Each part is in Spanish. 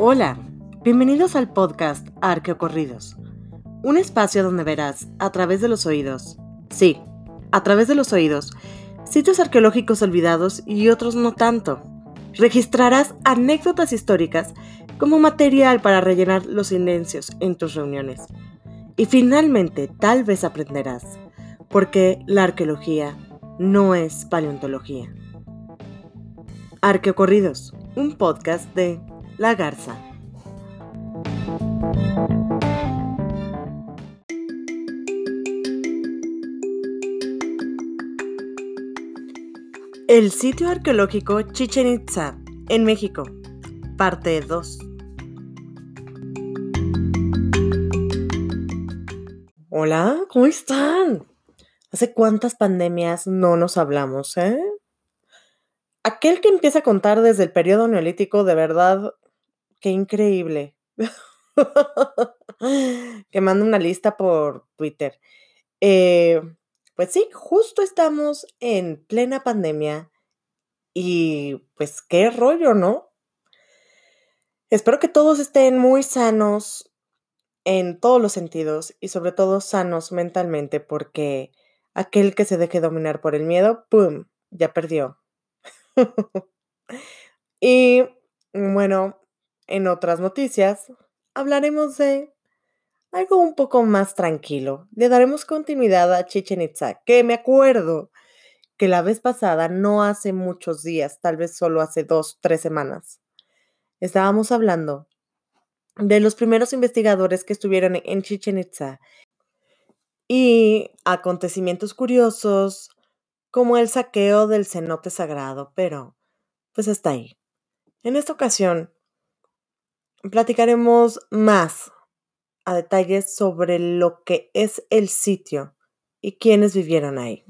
Hola, bienvenidos al podcast Arqueocorridos, un espacio donde verás a través de los oídos, sí, a través de los oídos, sitios arqueológicos olvidados y otros no tanto. Registrarás anécdotas históricas como material para rellenar los silencios en tus reuniones. Y finalmente, tal vez aprenderás, porque la arqueología no es paleontología. Arqueocorridos, un podcast de La Garza. El sitio arqueológico Chichen Itza, en México, parte 2. Hola, ¿cómo están? ¿Hace cuántas pandemias no nos hablamos, eh? Aquel que empieza a contar desde el periodo neolítico, de verdad, qué increíble. que manda una lista por Twitter. Eh, pues sí, justo estamos en plena pandemia y pues qué rollo, ¿no? Espero que todos estén muy sanos en todos los sentidos y sobre todo sanos mentalmente porque aquel que se deje dominar por el miedo, ¡pum!, ya perdió. y bueno, en otras noticias hablaremos de algo un poco más tranquilo. Le daremos continuidad a Chichen Itza, que me acuerdo que la vez pasada, no hace muchos días, tal vez solo hace dos, tres semanas, estábamos hablando de los primeros investigadores que estuvieron en Chichen Itza y acontecimientos curiosos como el saqueo del cenote sagrado, pero pues está ahí. En esta ocasión platicaremos más a detalles sobre lo que es el sitio y quiénes vivieron ahí.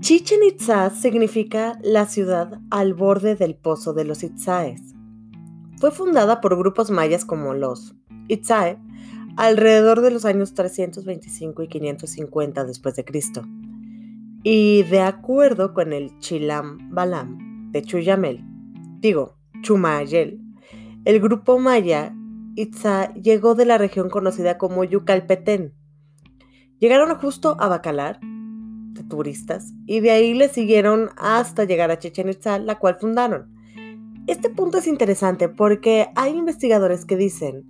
Chichen Itza significa la ciudad al borde del pozo de los Itzaes. Fue fundada por grupos mayas como los Itzae alrededor de los años 325 y 550 después de Cristo. Y de acuerdo con el Chilam Balam de Chuyamel, digo, Chumayel, el grupo maya Itza llegó de la región conocida como Yucalpetén. Llegaron justo a Bacalar, de turistas, y de ahí le siguieron hasta llegar a Chichen Itza, la cual fundaron. Este punto es interesante porque hay investigadores que dicen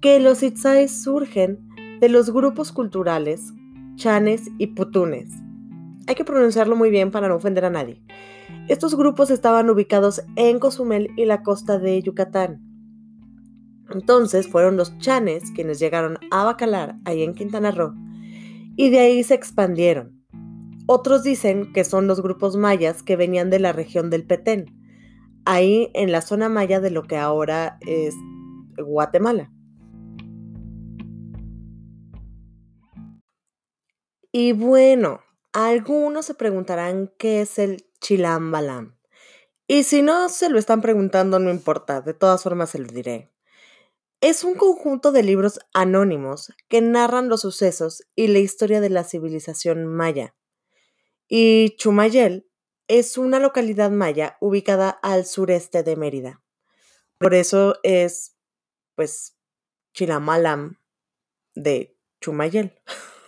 que los Itzaes surgen de los grupos culturales chanes y putunes. Hay que pronunciarlo muy bien para no ofender a nadie. Estos grupos estaban ubicados en Cozumel y la costa de Yucatán. Entonces fueron los chanes quienes llegaron a Bacalar, ahí en Quintana Roo, y de ahí se expandieron. Otros dicen que son los grupos mayas que venían de la región del Petén, ahí en la zona maya de lo que ahora es Guatemala. Y bueno, algunos se preguntarán qué es el Chilambalam. Y si no se lo están preguntando, no importa, de todas formas se lo diré. Es un conjunto de libros anónimos que narran los sucesos y la historia de la civilización maya. Y Chumayel es una localidad maya ubicada al sureste de Mérida. Por eso es, pues, Chilamalam de Chumayel.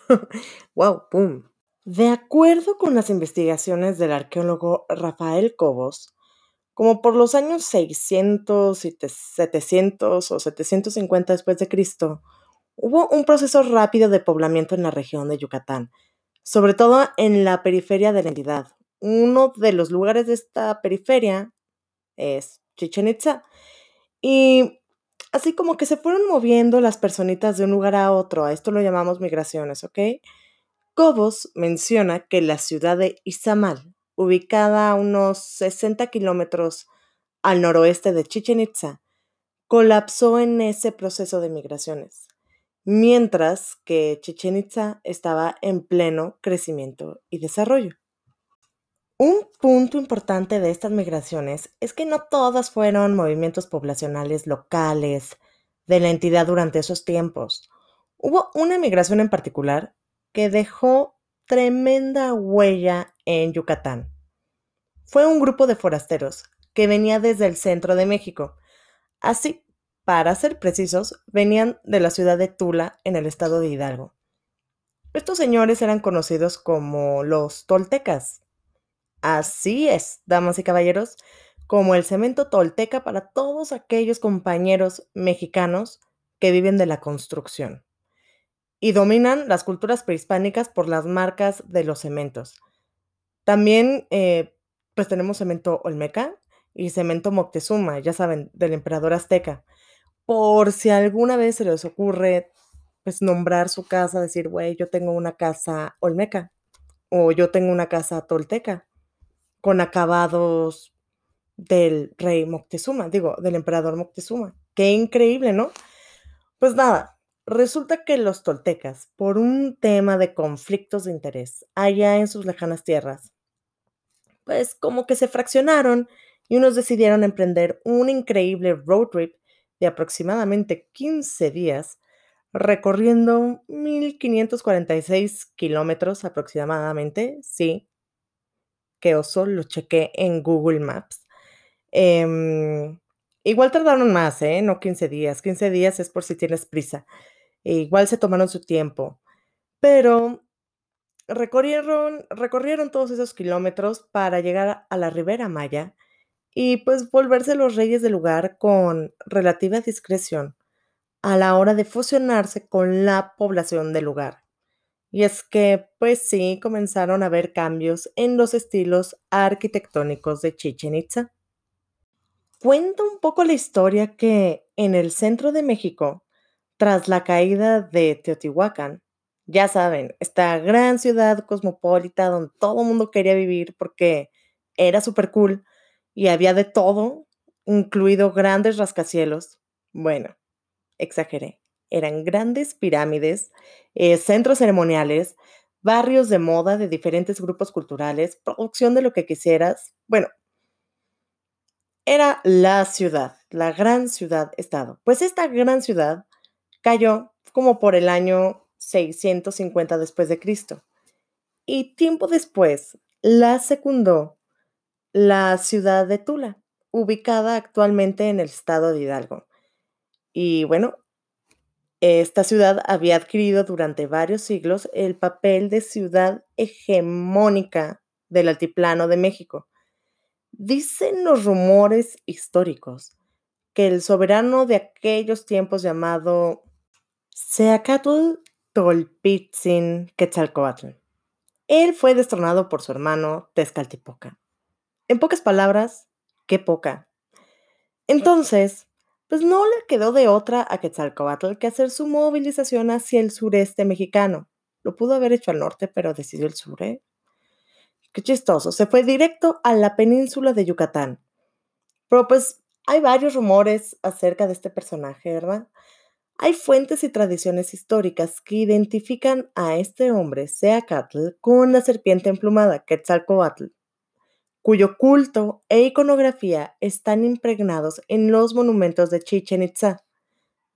wow, ¡pum! De acuerdo con las investigaciones del arqueólogo Rafael Cobos, como por los años 600 700 o 750 después de Cristo, hubo un proceso rápido de poblamiento en la región de Yucatán, sobre todo en la periferia de la entidad. Uno de los lugares de esta periferia es Chichen Itza. Y así como que se fueron moviendo las personitas de un lugar a otro, a esto lo llamamos migraciones, ¿ok? Cobos menciona que la ciudad de Izamal, ubicada a unos 60 kilómetros al noroeste de Chichen Itza, colapsó en ese proceso de migraciones, mientras que Chichen Itza estaba en pleno crecimiento y desarrollo. Un punto importante de estas migraciones es que no todas fueron movimientos poblacionales locales de la entidad durante esos tiempos. Hubo una migración en particular que dejó tremenda huella en Yucatán. fue un grupo de forasteros que venía desde el centro de México. Así, para ser precisos, venían de la ciudad de Tula, en el estado de Hidalgo. Estos señores eran conocidos como los toltecas. Así es, damas y caballeros, como el cemento tolteca para todos aquellos compañeros mexicanos que viven de la construcción y dominan las culturas prehispánicas por las marcas de los cementos. También, eh, pues tenemos cemento olmeca y cemento Moctezuma, ya saben, del emperador azteca. Por si alguna vez se les ocurre, pues nombrar su casa, decir, güey, yo tengo una casa olmeca o yo tengo una casa tolteca con acabados del rey Moctezuma, digo, del emperador Moctezuma. Qué increíble, ¿no? Pues nada, resulta que los toltecas, por un tema de conflictos de interés allá en sus lejanas tierras, pues como que se fraccionaron y unos decidieron emprender un increíble road trip de aproximadamente 15 días, recorriendo 1546 kilómetros aproximadamente, sí, que oso, lo chequé en Google Maps. Em, igual tardaron más, ¿eh? No 15 días. 15 días es por si tienes prisa. E igual se tomaron su tiempo. Pero recorrieron, recorrieron todos esos kilómetros para llegar a la Ribera Maya y pues volverse los reyes del lugar con relativa discreción a la hora de fusionarse con la población del lugar. Y es que, pues sí, comenzaron a haber cambios en los estilos arquitectónicos de Chichen Itza. Cuenta un poco la historia que en el centro de México, tras la caída de Teotihuacán, ya saben, esta gran ciudad cosmopolita donde todo el mundo quería vivir porque era súper cool y había de todo, incluido grandes rascacielos. Bueno, exageré. Eran grandes pirámides, eh, centros ceremoniales, barrios de moda de diferentes grupos culturales, producción de lo que quisieras. Bueno, era la ciudad, la gran ciudad-estado. Pues esta gran ciudad cayó como por el año 650 después de Cristo. Y tiempo después la secundó la ciudad de Tula, ubicada actualmente en el estado de Hidalgo. Y bueno, esta ciudad había adquirido durante varios siglos el papel de ciudad hegemónica del altiplano de México. Dicen los rumores históricos que el soberano de aquellos tiempos llamado Seacatl Tolpitzin Quetzalcoatl. Él fue destronado por su hermano Tezcaltipoca. En pocas palabras, qué poca. Entonces, pues no le quedó de otra a Quetzalcoatl que hacer su movilización hacia el sureste mexicano. Lo pudo haber hecho al norte, pero decidió el sur, ¿eh? Qué chistoso. Se fue directo a la península de Yucatán. Pero pues hay varios rumores acerca de este personaje, ¿verdad? Hay fuentes y tradiciones históricas que identifican a este hombre, Seacatl, con la serpiente emplumada, Quetzalcoatl cuyo culto e iconografía están impregnados en los monumentos de Chichen Itza.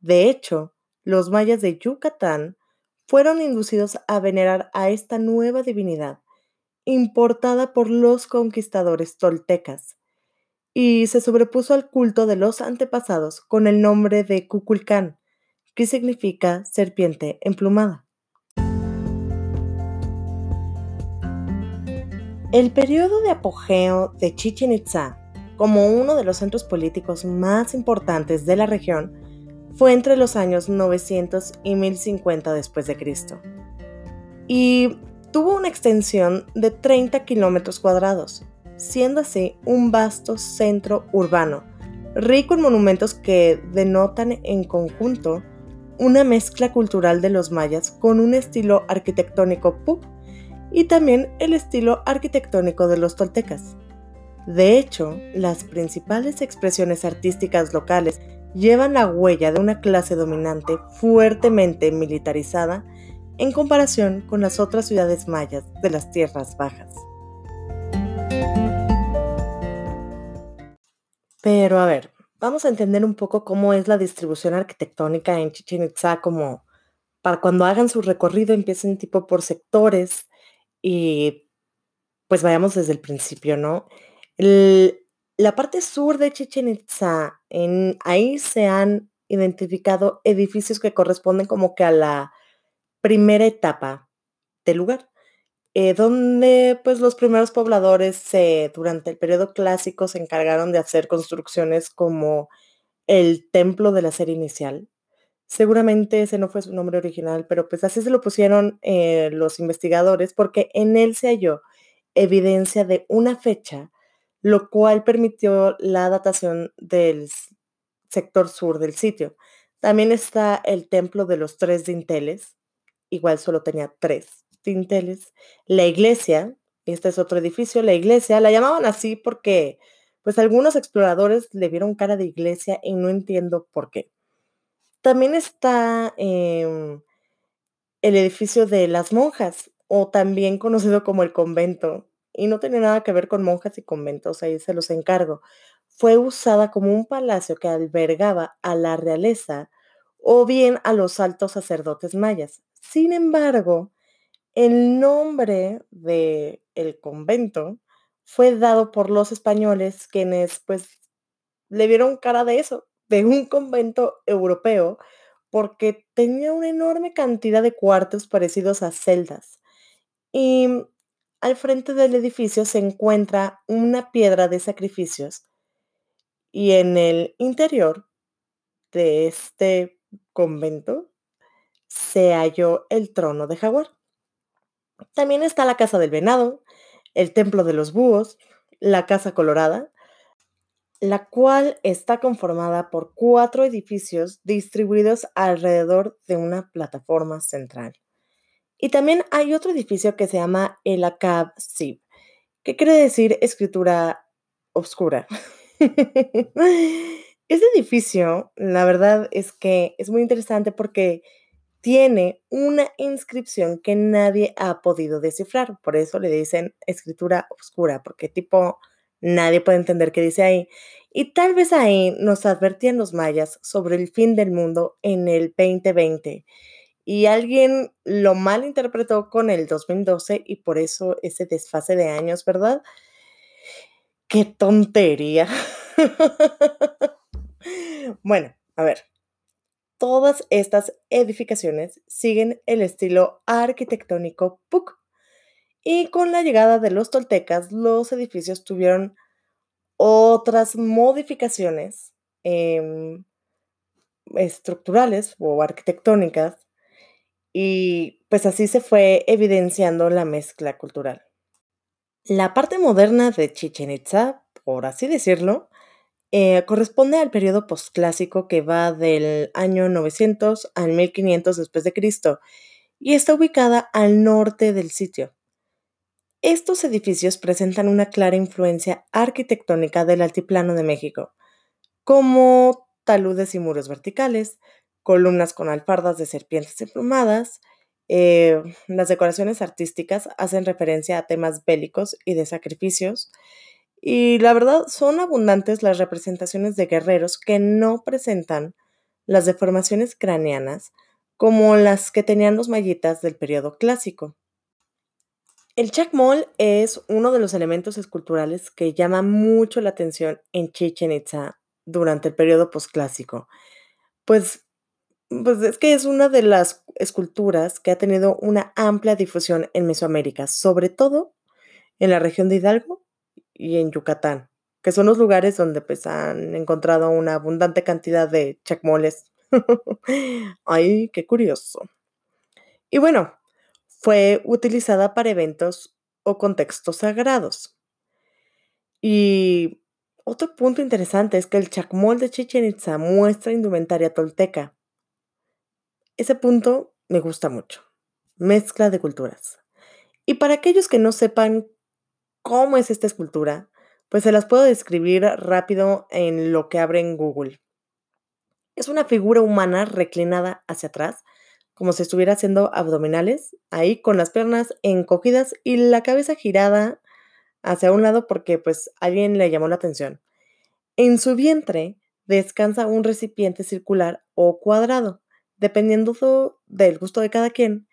De hecho, los mayas de Yucatán fueron inducidos a venerar a esta nueva divinidad, importada por los conquistadores toltecas, y se sobrepuso al culto de los antepasados con el nombre de Cuculcán, que significa serpiente emplumada. El periodo de apogeo de Chichen Itza, como uno de los centros políticos más importantes de la región, fue entre los años 900 y 1050 después de Cristo. Y tuvo una extensión de 30 kilómetros cuadrados, siendo así un vasto centro urbano, rico en monumentos que denotan en conjunto una mezcla cultural de los mayas con un estilo arquitectónico pup y también el estilo arquitectónico de los toltecas. De hecho, las principales expresiones artísticas locales llevan la huella de una clase dominante fuertemente militarizada en comparación con las otras ciudades mayas de las tierras bajas. Pero a ver, vamos a entender un poco cómo es la distribución arquitectónica en Chichen Itza, como para cuando hagan su recorrido empiecen tipo por sectores y pues vayamos desde el principio, ¿no? la parte sur de Chichen Itza, en, ahí se han identificado edificios que corresponden como que a la primera etapa del lugar, eh, donde pues los primeros pobladores durante el periodo clásico se encargaron de hacer construcciones como el templo de la serie inicial. Seguramente ese no fue su nombre original, pero pues así se lo pusieron eh, los investigadores porque en él se halló evidencia de una fecha, lo cual permitió la datación del sector sur del sitio. También está el templo de los tres dinteles, igual solo tenía tres dinteles. La iglesia, este es otro edificio, la iglesia, la llamaban así porque pues algunos exploradores le vieron cara de iglesia y no entiendo por qué. También está em, el edificio de las monjas, o también conocido como el convento, y no tiene nada que ver con monjas y conventos, ahí se los encargo. Fue usada como un palacio que albergaba a la realeza o bien a los altos sacerdotes mayas. Sin embargo, el nombre de el convento fue dado por los españoles quienes pues le vieron cara de eso, de un convento europeo, porque tenía una enorme cantidad de cuartos parecidos a celdas. Y al frente del edificio se encuentra una piedra de sacrificios y en el interior de este convento se halló el trono de jaguar. También está la casa del venado, el templo de los búhos, la casa colorada, la cual está conformada por cuatro edificios distribuidos alrededor de una plataforma central. Y también hay otro edificio que se llama el Akab Sib, que quiere decir escritura oscura. este edificio, la verdad es que es muy interesante porque tiene una inscripción que nadie ha podido descifrar. Por eso le dicen escritura oscura, porque tipo nadie puede entender qué dice ahí. Y tal vez ahí nos advertían los mayas sobre el fin del mundo en el 2020. Y alguien lo malinterpretó con el 2012 y por eso ese desfase de años, ¿verdad? ¡Qué tontería! bueno, a ver, Todas estas edificaciones siguen el estilo arquitectónico PUC. Y con la llegada de los toltecas, los edificios tuvieron otras modificaciones em, estructurales o arquitectónicas y pues así se fue evidenciando la mezcla cultural. La parte moderna de Chichen Itza, por así decirlo, eh, corresponde al periodo posclásico que va del año 900 al 1500 después de Cristo y está ubicada al norte del sitio. Estos edificios presentan una clara influencia arquitectónica del altiplano de México, como taludes y muros verticales, columnas con alfardas de serpientes emplumadas. Eh, las decoraciones artísticas hacen referencia a temas bélicos y de sacrificios, y la verdad, son abundantes las representaciones de guerreros que no presentan las deformaciones craneanas como las que tenían los mayitas del periodo clásico. El chacmol es uno de los elementos esculturales que llama mucho la atención en Chichen Itza durante el periodo posclásico, pues, pues es que es una de las esculturas que ha tenido una amplia difusión en Mesoamérica, sobre todo en la región de Hidalgo y en Yucatán, que son los lugares donde pues han encontrado una abundante cantidad de chacmoles. Ay, qué curioso. Y bueno, fue utilizada para eventos o contextos sagrados. Y otro punto interesante es que el chacmol de Chichen Itza muestra indumentaria tolteca. Ese punto me gusta mucho. Mezcla de culturas. Y para aquellos que no sepan cómo es esta escultura, pues se las puedo describir rápido en lo que abre en Google. Es una figura humana reclinada hacia atrás, como si estuviera haciendo abdominales, ahí con las piernas encogidas y la cabeza girada hacia un lado porque pues alguien le llamó la atención. En su vientre descansa un recipiente circular o cuadrado, dependiendo del gusto de cada quien,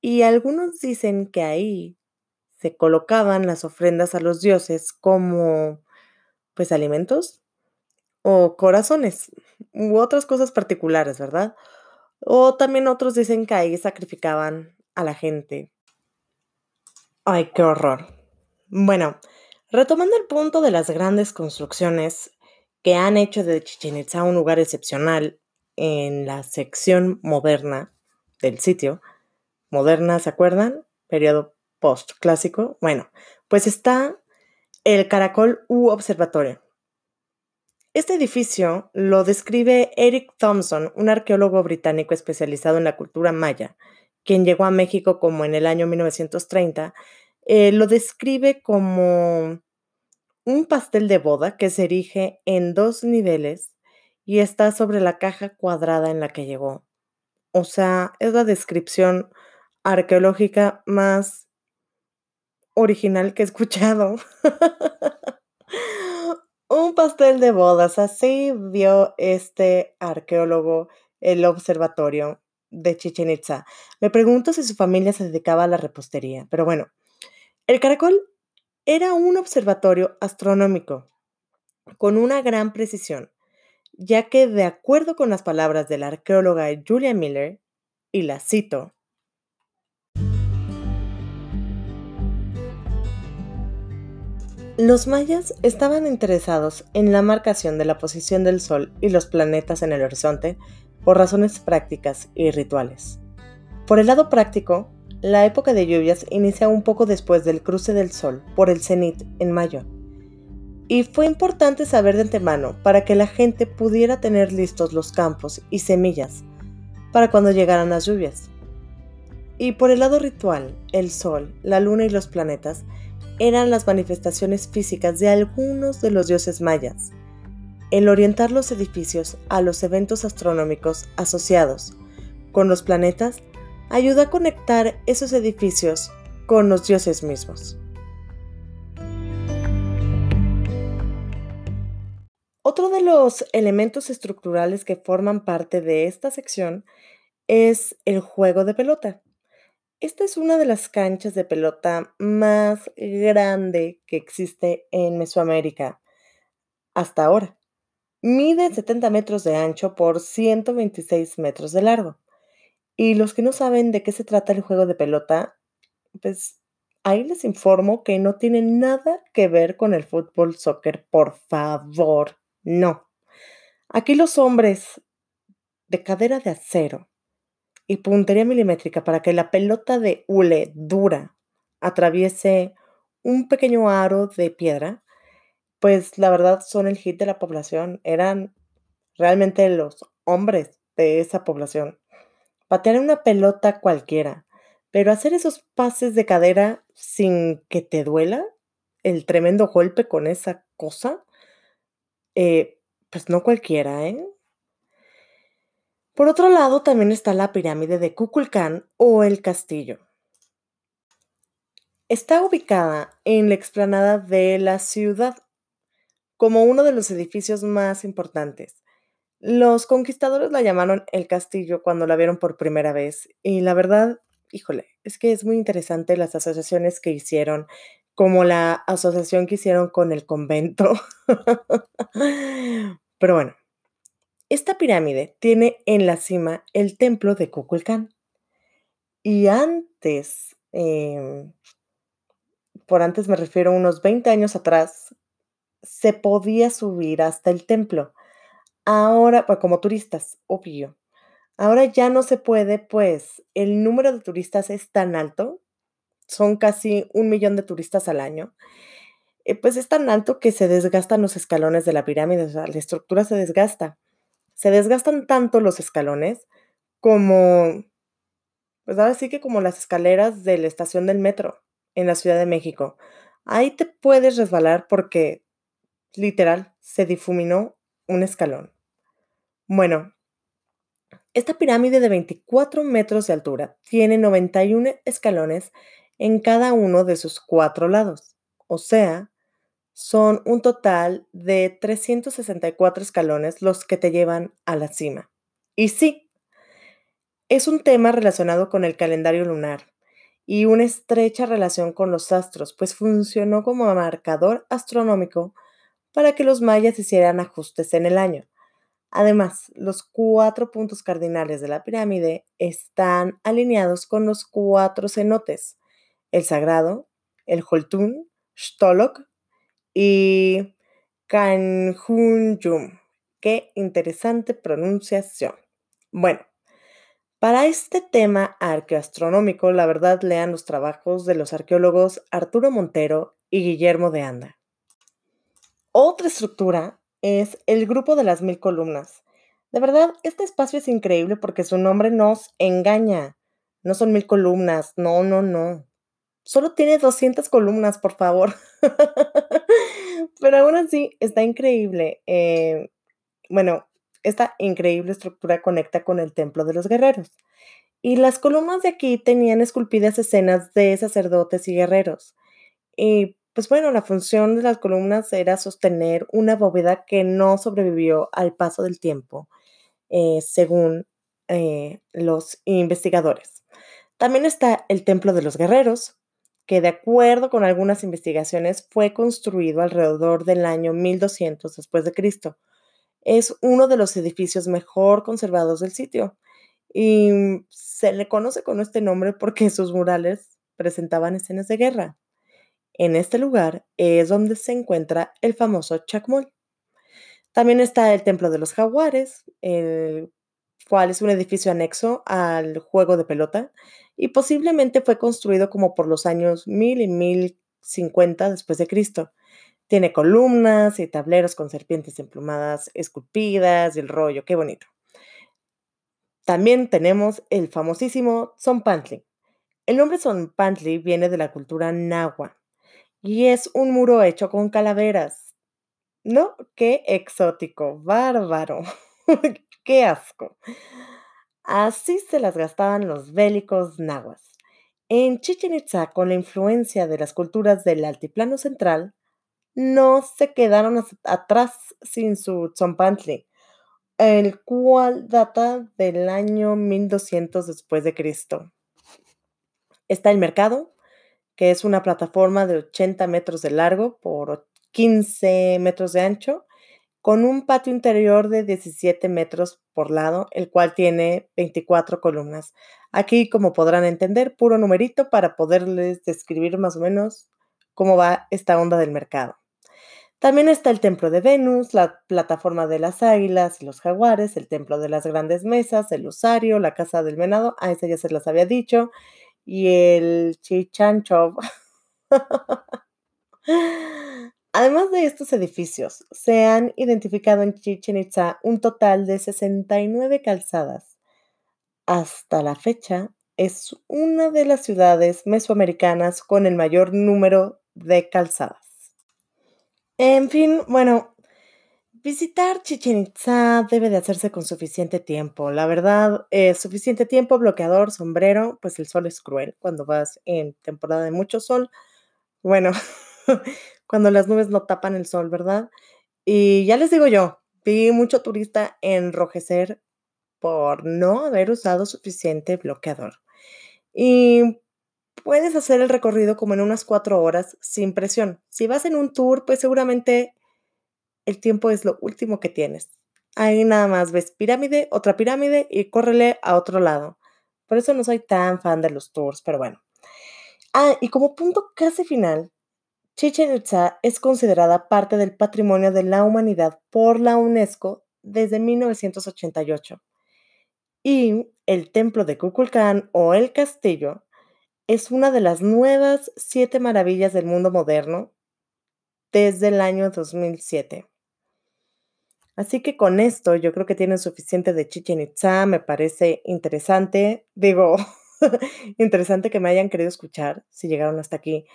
y algunos dicen que ahí se colocaban las ofrendas a los dioses como, pues, alimentos o corazones u otras cosas particulares, ¿verdad? O también otros dicen que ahí sacrificaban a la gente. Ay, qué horror. Bueno, retomando el punto de las grandes construcciones que han hecho de Chichen Itza un lugar excepcional en la sección moderna del sitio, moderna, ¿se acuerdan? Periodo postclásico. Bueno, pues está el Caracol U Observatorio. Este edificio lo describe Eric Thompson, un arqueólogo británico especializado en la cultura maya, quien llegó a México como en el año 1930. Eh, lo describe como un pastel de boda que se erige en dos niveles y está sobre la caja cuadrada en la que llegó. O sea, es la descripción arqueológica más original que he escuchado. Un pastel de bodas, así vio este arqueólogo el observatorio de Chichen Itza. Me pregunto si su familia se dedicaba a la repostería, pero bueno, el caracol era un observatorio astronómico con una gran precisión, ya que de acuerdo con las palabras de la arqueóloga Julia Miller, y la cito, Los mayas estaban interesados en la marcación de la posición del Sol y los planetas en el horizonte por razones prácticas y rituales. Por el lado práctico, la época de lluvias inicia un poco después del cruce del Sol por el cenit en mayo. Y fue importante saber de antemano para que la gente pudiera tener listos los campos y semillas para cuando llegaran las lluvias. Y por el lado ritual, el Sol, la Luna y los planetas eran las manifestaciones físicas de algunos de los dioses mayas. El orientar los edificios a los eventos astronómicos asociados con los planetas ayuda a conectar esos edificios con los dioses mismos. Otro de los elementos estructurales que forman parte de esta sección es el juego de pelota. Esta es una de las canchas de pelota más grande que existe en Mesoamérica hasta ahora. Mide 70 metros de ancho por 126 metros de largo. Y los que no saben de qué se trata el juego de pelota, pues ahí les informo que no tiene nada que ver con el fútbol soccer, por favor, no. Aquí los hombres de cadera de acero y puntería milimétrica para que la pelota de hule dura atraviese un pequeño aro de piedra, pues la verdad son el hit de la población. Eran realmente los hombres de esa población. Patear una pelota cualquiera, pero hacer esos pases de cadera sin que te duela el tremendo golpe con esa cosa, eh, pues no cualquiera, ¿eh? Por otro lado, también está la pirámide de Kukulcán o el castillo. Está ubicada en la explanada de la ciudad como uno de los edificios más importantes. Los conquistadores la llamaron el castillo cuando la vieron por primera vez y la verdad, híjole, es que es muy interesante las asociaciones que hicieron, como la asociación que hicieron con el convento. Pero bueno, esta pirámide tiene en la cima el templo de Kukulcán. Y antes, em, por antes me refiero a unos 20 años atrás, se podía subir hasta el templo. Ahora, como turistas, obvio. Ahora ya no se puede, pues el número de turistas es tan alto, son casi un millón de turistas al año, eh, pues es tan alto que se desgastan los escalones de la pirámide, o sea, la estructura se desgasta se desgastan tanto los escalones como, pues ahora sí que como las escaleras de la estación del metro en la Ciudad de México. Ahí te puedes resbalar porque literal se difuminó un escalón. Bueno, esta pirámide de 24 metros de altura tiene 91 escalones en cada uno de sus cuatro lados, o sea, son un total de 364 escalones los que te llevan a la cima. Y sí, es un tema relacionado con el calendario lunar y una estrecha relación con los astros, pues funcionó como marcador astronómico para que los mayas hicieran ajustes en el año. Además, los cuatro puntos cardinales de la pirámide están alineados con los cuatro cenotes, el sagrado, el Holtun, Stolok y Kanjunjum. Qué interesante pronunciación. Bueno, para este tema arqueoastronómico, la verdad lean los trabajos de los arqueólogos Arturo Montero y Guillermo de Anda. Otra estructura es el grupo de las mil columnas. De verdad, este espacio es increíble porque su nombre nos engaña. No son mil columnas, no, no, no. Solo tiene 200 columnas, por favor. Pero aún así, está increíble. Eh, bueno, esta increíble estructura conecta con el templo de los guerreros. Y las columnas de aquí tenían esculpidas escenas de sacerdotes y guerreros. Y pues bueno, la función de las columnas era sostener una bóveda que no sobrevivió al paso del tiempo, eh, según eh, los investigadores. También está el Templo de los Guerreros, que de acuerdo con algunas investigaciones fue construido alrededor del año 1200 después de Cristo es uno de los edificios mejor conservados del sitio y se le conoce con este nombre porque sus murales presentaban escenas de guerra. En este lugar es donde se encuentra el famoso Chacmol. También está el Templo de los Jaguares, el cual es un edificio anexo al juego de pelota y posiblemente fue construido como por los años 1000 y 1050 después de Cristo. Tiene columnas y tableros con serpientes emplumadas esculpidas y el rollo, qué bonito. También tenemos el famosísimo Zompantli. El nombre Zompantli viene de la cultura nahua y es un muro hecho con calaveras. ¿No? Qué exótico, bárbaro. qué asco. Así se las gastaban los bélicos nahuas. En Chichen Itza, con la influencia de las culturas del altiplano central, no se quedaron atrás sin su Tzompantli, el cual data del año 1200 después de Cristo. Está el mercado, que es una plataforma de 80 metros de largo por 15 metros de ancho, con un patio interior de 17 metros por lado, el cual tiene 24 columnas. Aquí, como podrán entender, puro numerito para poderles describir más o menos cómo va esta onda del mercado. También está el templo de Venus, la plataforma de las águilas y los jaguares, el templo de las grandes mesas, el osario, la casa del venado, a esa ya se las había dicho, y el Chichanchov. Además de estos edificios, se han identificado en Chichen Itza un total de 69 calzadas. Hasta la fecha, es una de las ciudades mesoamericanas con el mayor número de calzadas. En fin, bueno, visitar Chichen Itza debe de hacerse con suficiente tiempo. La verdad, es suficiente tiempo, bloqueador, sombrero, pues el sol es cruel cuando vas en temporada de mucho sol. Bueno, cuando las nubes no tapan el sol, ¿verdad? Y ya les digo yo, vi mucho turista enrojecer por no haber usado suficiente bloqueador. Y puedes hacer el recorrido como en unas cuatro horas sin presión. Si vas en un tour, pues seguramente el tiempo es lo último que tienes. Ahí nada más ves pirámide, otra pirámide y córrele a otro lado. Por eso no soy tan fan de los tours, pero bueno. Ah, y como punto casi final, Chichen Itza es considerada parte del patrimonio de la humanidad por la UNESCO desde 1988. Y el templo de Kukulcán o el castillo es una de las nuevas siete maravillas del mundo moderno desde el año 2007. Así que con esto yo creo que tienen suficiente de Chichen Itza, me parece interesante, digo, interesante que me hayan querido escuchar si llegaron hasta aquí.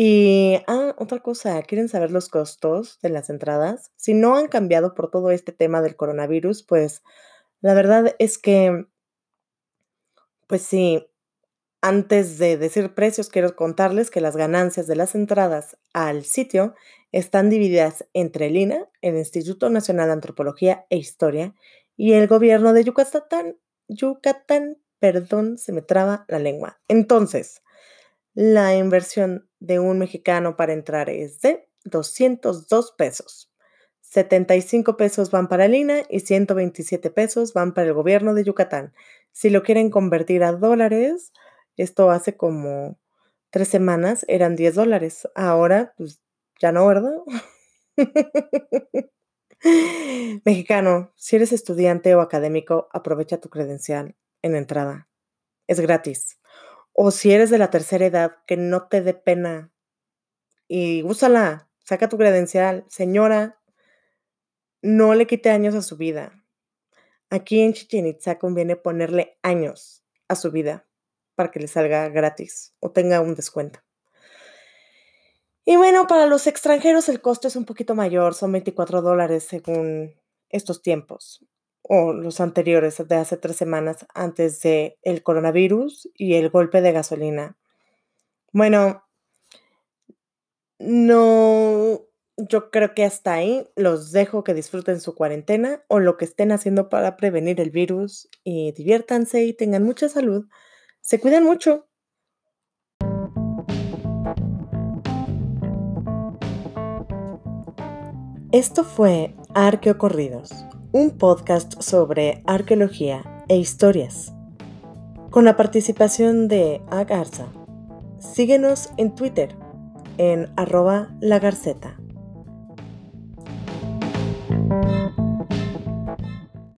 Y, ah, otra cosa, ¿quieren saber los costos de las entradas? Si no han cambiado por todo este tema del coronavirus, pues la verdad es que, pues sí, antes de decir precios, quiero contarles que las ganancias de las entradas al sitio están divididas entre el INA, el Instituto Nacional de Antropología e Historia, y el gobierno de Yucatán. Yucatán, perdón, se me traba la lengua. Entonces, La inversión de un mexicano para entrar es de 202 pesos. 75 pesos van para Lina y 127 pesos van para el gobierno de Yucatán. Si lo quieren convertir a dólares, esto hace como tres semanas eran 10 dólares. Ahora, pues ya no, ¿verdad? Mexicano, si eres estudiante o académico, aprovecha tu credencial en entrada. Es gratis. O si eres de la tercera edad, que no te dé pena y úsala. Saca tu credencial. Señora, no le quite años a su vida. Aquí en Chichen Itza conviene ponerle años a su vida para que le salga gratis o tenga un descuento. Y bueno, para los extranjeros el costo es un poquito mayor, son 24 dólares según estos tiempos o los anteriores de hace tres semanas antes de el coronavirus y el golpe de gasolina. Bueno, no, yo creo que hasta ahí los dejo que disfruten su cuarentena o lo que estén haciendo para prevenir el virus y diviértanse y tengan mucha salud. Se cuidan mucho. Esto fue Arqueocorridos, un podcast sobre arqueología e historias, con la participación de Agarza. Síguenos en Twitter en arroba lagarceta.